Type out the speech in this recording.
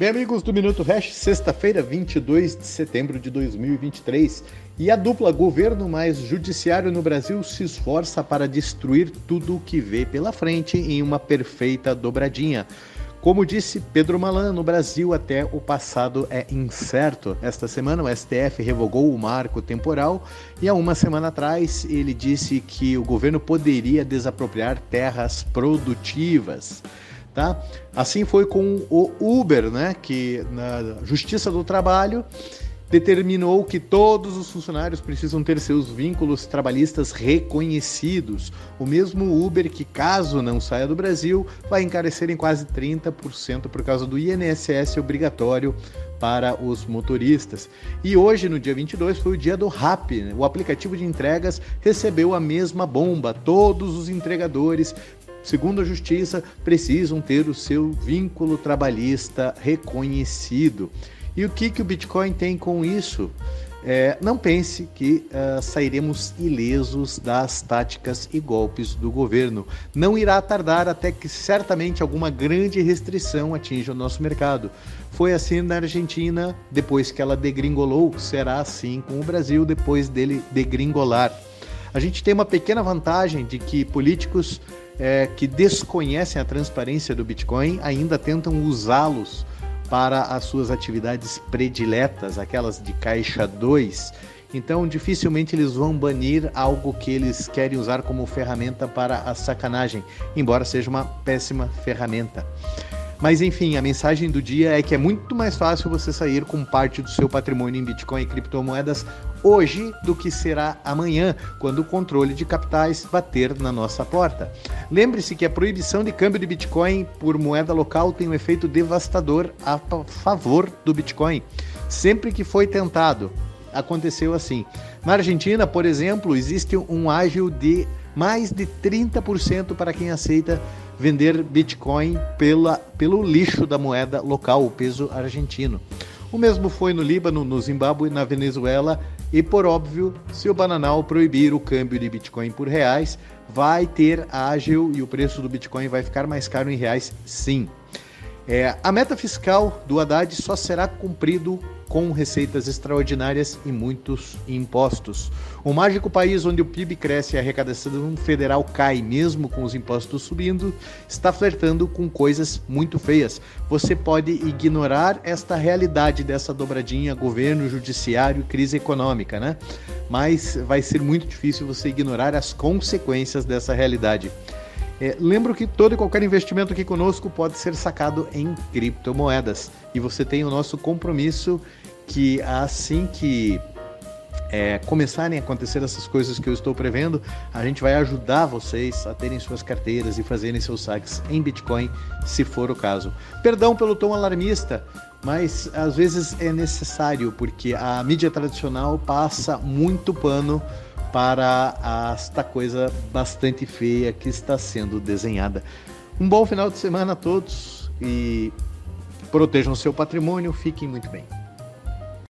Bem, amigos do Minuto Hash, sexta-feira, 22 de setembro de 2023, e a dupla governo mais judiciário no Brasil se esforça para destruir tudo o que vê pela frente em uma perfeita dobradinha. Como disse Pedro Malan, no Brasil até o passado é incerto. Esta semana o STF revogou o marco temporal e há uma semana atrás ele disse que o governo poderia desapropriar terras produtivas. Tá? Assim foi com o Uber, né, que na Justiça do Trabalho determinou que todos os funcionários precisam ter seus vínculos trabalhistas reconhecidos. O mesmo Uber que, caso não saia do Brasil, vai encarecer em quase 30% por causa do INSS obrigatório para os motoristas. E hoje, no dia 22, foi o dia do RAP. Né? O aplicativo de entregas recebeu a mesma bomba. Todos os entregadores segundo a Justiça, precisam ter o seu vínculo trabalhista reconhecido. E o que, que o Bitcoin tem com isso? É, não pense que uh, sairemos ilesos das táticas e golpes do governo. Não irá tardar até que certamente alguma grande restrição atinja o nosso mercado. Foi assim na Argentina, depois que ela degringolou, será assim com o Brasil depois dele degringolar. A gente tem uma pequena vantagem de que políticos é, que desconhecem a transparência do Bitcoin ainda tentam usá-los para as suas atividades prediletas, aquelas de caixa 2. Então, dificilmente eles vão banir algo que eles querem usar como ferramenta para a sacanagem, embora seja uma péssima ferramenta. Mas enfim, a mensagem do dia é que é muito mais fácil você sair com parte do seu patrimônio em Bitcoin e criptomoedas hoje do que será amanhã, quando o controle de capitais bater na nossa porta. Lembre-se que a proibição de câmbio de Bitcoin por moeda local tem um efeito devastador a favor do Bitcoin. Sempre que foi tentado, aconteceu assim. Na Argentina, por exemplo, existe um ágio de mais de 30% para quem aceita vender Bitcoin pela, pelo lixo da moeda local, o peso argentino. O mesmo foi no Líbano, no Zimbábue, na Venezuela e, por óbvio, se o Bananal proibir o câmbio de Bitcoin por reais, vai ter ágil e o preço do Bitcoin vai ficar mais caro em reais, sim. É, a meta fiscal do Haddad só será cumprido com receitas extraordinárias e muitos impostos. O mágico país onde o PIB cresce e a arrecadação federal cai, mesmo com os impostos subindo, está flertando com coisas muito feias. Você pode ignorar esta realidade dessa dobradinha governo, judiciário, crise econômica, né? Mas vai ser muito difícil você ignorar as consequências dessa realidade. É, lembro que todo e qualquer investimento aqui conosco pode ser sacado em criptomoedas e você tem o nosso compromisso que assim que é, começarem a acontecer essas coisas que eu estou prevendo, a gente vai ajudar vocês a terem suas carteiras e fazerem seus saques em Bitcoin, se for o caso. Perdão pelo tom alarmista, mas às vezes é necessário, porque a mídia tradicional passa muito pano para esta coisa bastante feia que está sendo desenhada. Um bom final de semana a todos e protejam seu patrimônio, fiquem muito bem.